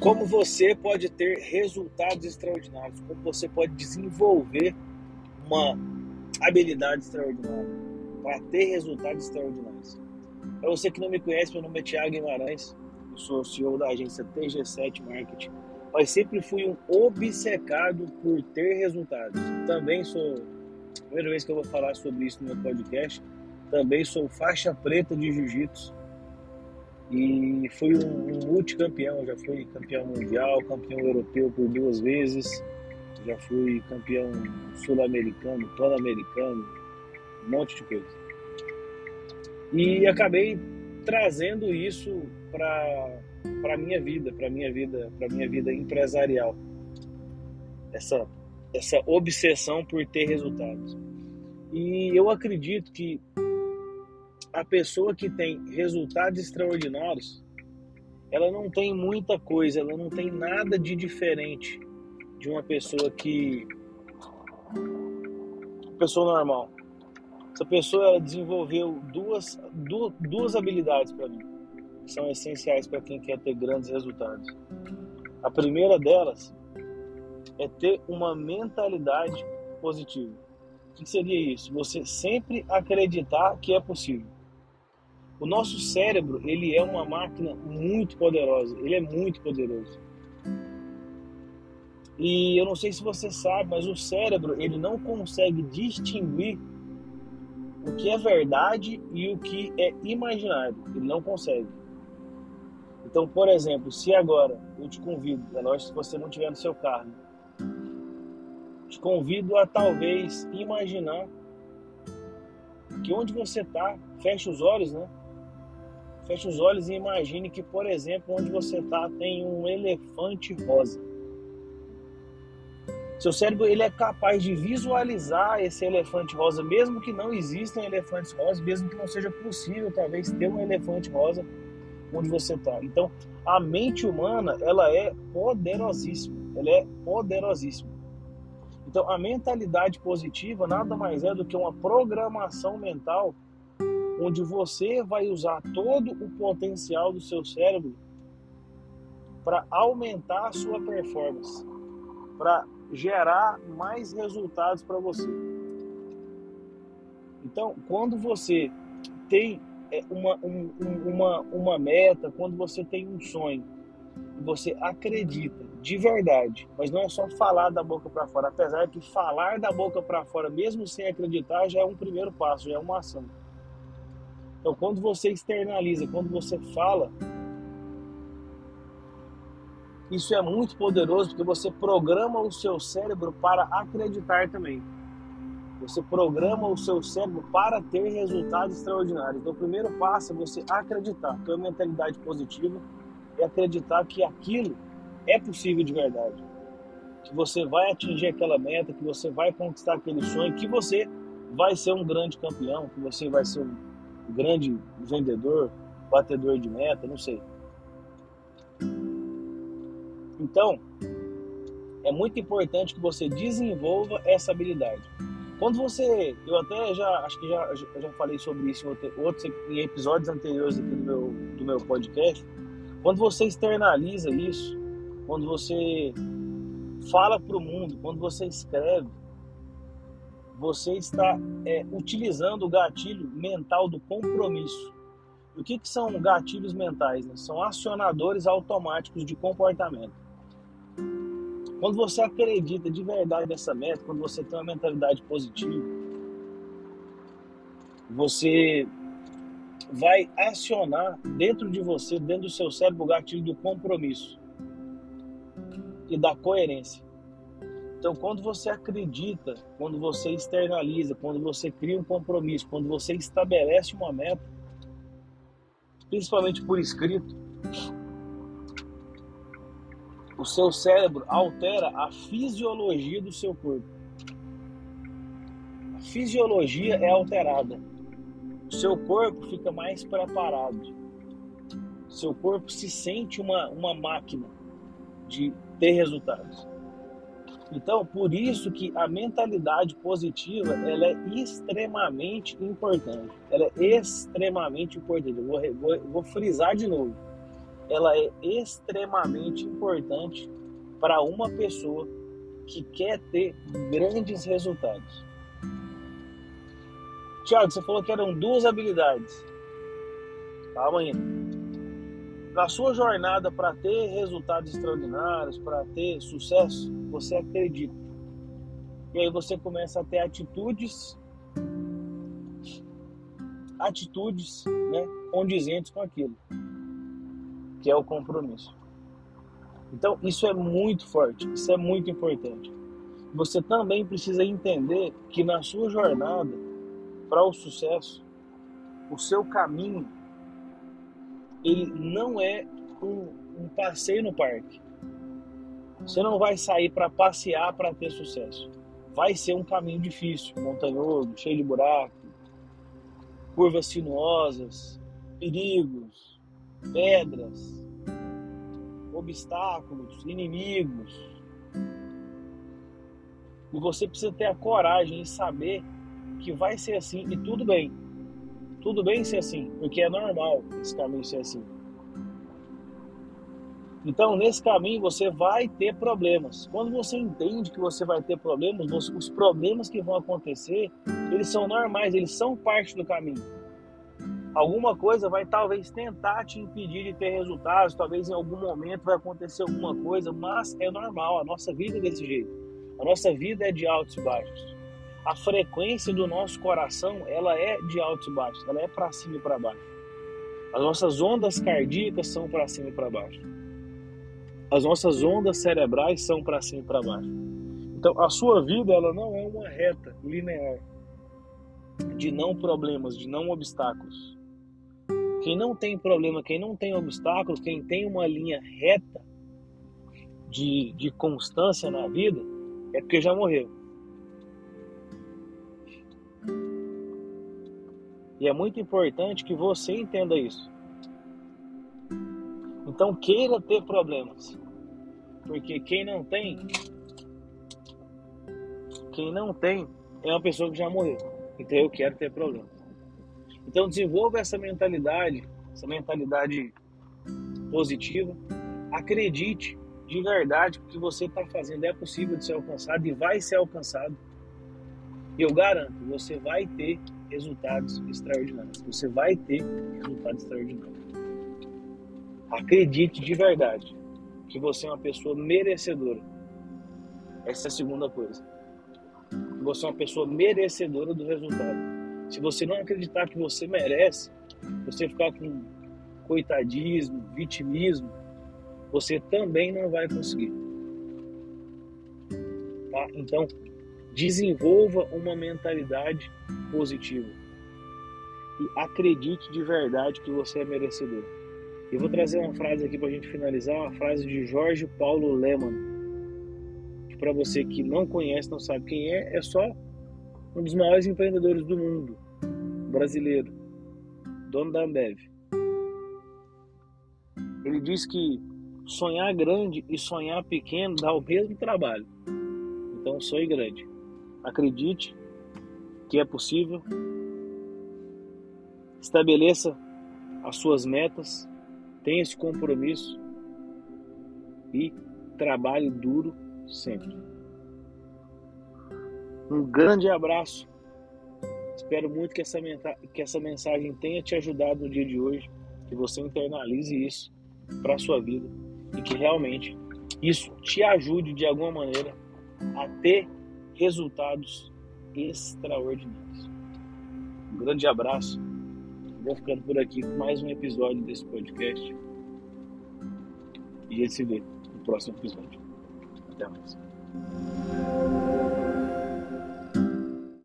como você pode ter resultados extraordinários, como você pode desenvolver uma habilidade extraordinária para ter resultados extraordinários. Para você que não me conhece, meu nome é Thiago Guimarães, eu sou CEO da agência TG7 Marketing, mas sempre fui um obcecado por ter resultados. Também sou, primeira vez que eu vou falar sobre isso no meu podcast, também sou faixa preta de jiu-jitsu e fui um, um multicampeão, já fui campeão mundial, campeão europeu por duas vezes, já fui campeão sul-americano, pan-americano, um monte de coisa. E acabei trazendo isso para para minha vida, para minha vida, para minha vida empresarial. Essa essa obsessão por ter resultados. E eu acredito que a pessoa que tem resultados extraordinários, ela não tem muita coisa, ela não tem nada de diferente de uma pessoa que pessoa normal. Essa pessoa desenvolveu duas, duas, duas habilidades para mim, que são essenciais para quem quer ter grandes resultados. A primeira delas é ter uma mentalidade positiva. O que seria isso? Você sempre acreditar que é possível. O nosso cérebro, ele é uma máquina muito poderosa, ele é muito poderoso. E eu não sei se você sabe, mas o cérebro, ele não consegue distinguir o que é verdade e o que é imaginário. Ele não consegue. Então, por exemplo, se agora eu te convido, é lógico se você não estiver no seu carro, te convido a talvez imaginar que onde você está, fecha os olhos, né? Feche os olhos e imagine que, por exemplo, onde você está tem um elefante rosa. Seu cérebro ele é capaz de visualizar esse elefante rosa, mesmo que não existam elefantes rosas, mesmo que não seja possível talvez ter um elefante rosa onde você está. Então, a mente humana ela é poderosíssima, ela é poderosíssima. Então, a mentalidade positiva nada mais é do que uma programação mental onde você vai usar todo o potencial do seu cérebro para aumentar a sua performance, para gerar mais resultados para você. Então, quando você tem é, uma, um, uma, uma meta, quando você tem um sonho, você acredita de verdade, mas não é só falar da boca para fora, apesar que falar da boca para fora, mesmo sem acreditar, já é um primeiro passo, já é uma ação. Então, quando você externaliza, quando você fala, isso é muito poderoso porque você programa o seu cérebro para acreditar também. Você programa o seu cérebro para ter resultados extraordinários. Então, o primeiro passo é você acreditar, ter uma mentalidade positiva e acreditar que aquilo é possível de verdade. Que você vai atingir aquela meta, que você vai conquistar aquele sonho, que você vai ser um grande campeão, que você vai ser um grande vendedor, batedor de meta, não sei. Então, é muito importante que você desenvolva essa habilidade. Quando você, eu até já acho que já, já falei sobre isso em outros em episódios anteriores aqui do meu, do meu podcast. Quando você externaliza isso, quando você fala para o mundo, quando você escreve, você está é, utilizando o gatilho mental do compromisso. O que, que são gatilhos mentais? Né? São acionadores automáticos de comportamento. Quando você acredita de verdade nessa meta, quando você tem uma mentalidade positiva, você vai acionar dentro de você, dentro do seu cérebro, o gatilho do compromisso e da coerência. Então, quando você acredita, quando você externaliza, quando você cria um compromisso, quando você estabelece uma meta, principalmente por escrito, o seu cérebro altera a fisiologia do seu corpo. A fisiologia é alterada. O seu corpo fica mais preparado. O seu corpo se sente uma, uma máquina de ter resultados. Então, por isso que a mentalidade positiva ela é extremamente importante. Ela é extremamente importante. Eu vou, vou, vou frisar de novo. ela é extremamente importante para uma pessoa que quer ter grandes resultados. Tiago, você falou que eram duas habilidades. Calma ainda. Na sua jornada para ter resultados extraordinários, para ter sucesso, você acredita. E aí você começa a ter atitudes atitudes né, condizentes com aquilo, que é o compromisso. Então, isso é muito forte, isso é muito importante. Você também precisa entender que na sua jornada para o sucesso, o seu caminho, ele não é um, um passeio no parque. Você não vai sair para passear para ter sucesso. Vai ser um caminho difícil, montanhoso, cheio de buraco, curvas sinuosas, perigos, pedras, obstáculos, inimigos. E você precisa ter a coragem e saber que vai ser assim e tudo bem. Tudo bem ser assim, porque é normal esse caminho ser assim. Então, nesse caminho você vai ter problemas. Quando você entende que você vai ter problemas, os problemas que vão acontecer, eles são normais, eles são parte do caminho. Alguma coisa vai talvez tentar te impedir de ter resultados, talvez em algum momento vai acontecer alguma coisa, mas é normal, a nossa vida é desse jeito. A nossa vida é de altos e baixos. A frequência do nosso coração, ela é de altos e baixos, ela é para cima e para baixo. As nossas ondas cardíacas são para cima e para baixo. As nossas ondas cerebrais são para cima e para baixo. Então, a sua vida ela não é uma reta linear de não problemas, de não obstáculos. Quem não tem problema, quem não tem obstáculo, quem tem uma linha reta de, de constância na vida, é porque já morreu. E é muito importante que você entenda isso. Então queira ter problemas. Porque quem não tem, quem não tem é uma pessoa que já morreu. Então eu quero ter problemas. Então desenvolva essa mentalidade, essa mentalidade positiva. Acredite de verdade que o que você está fazendo é possível de ser alcançado e vai ser alcançado. Eu garanto, você vai ter resultados extraordinários. Você vai ter resultados extraordinários. Acredite de verdade que você é uma pessoa merecedora. Essa é a segunda coisa. Você é uma pessoa merecedora do resultado. Se você não acreditar que você merece, você ficar com coitadismo, vitimismo, você também não vai conseguir. Tá? Então, desenvolva uma mentalidade positiva e acredite de verdade que você é merecedor. Eu vou trazer uma frase aqui para a gente finalizar, uma frase de Jorge Paulo Leman, que para você que não conhece, não sabe quem é, é só um dos maiores empreendedores do mundo, brasileiro, dono da Ambev. Ele diz que sonhar grande e sonhar pequeno dá o mesmo trabalho. Então sonhe grande. Acredite que é possível. Estabeleça as suas metas, tenha esse compromisso e trabalhe duro sempre. Um grande abraço. Espero muito que essa, que essa mensagem tenha te ajudado no dia de hoje, que você internalize isso para a sua vida e que realmente isso te ajude de alguma maneira a ter resultados extraordinários. Um grande abraço. Vou ficando por aqui com mais um episódio desse podcast. E a gente se vê no próximo episódio. Até mais.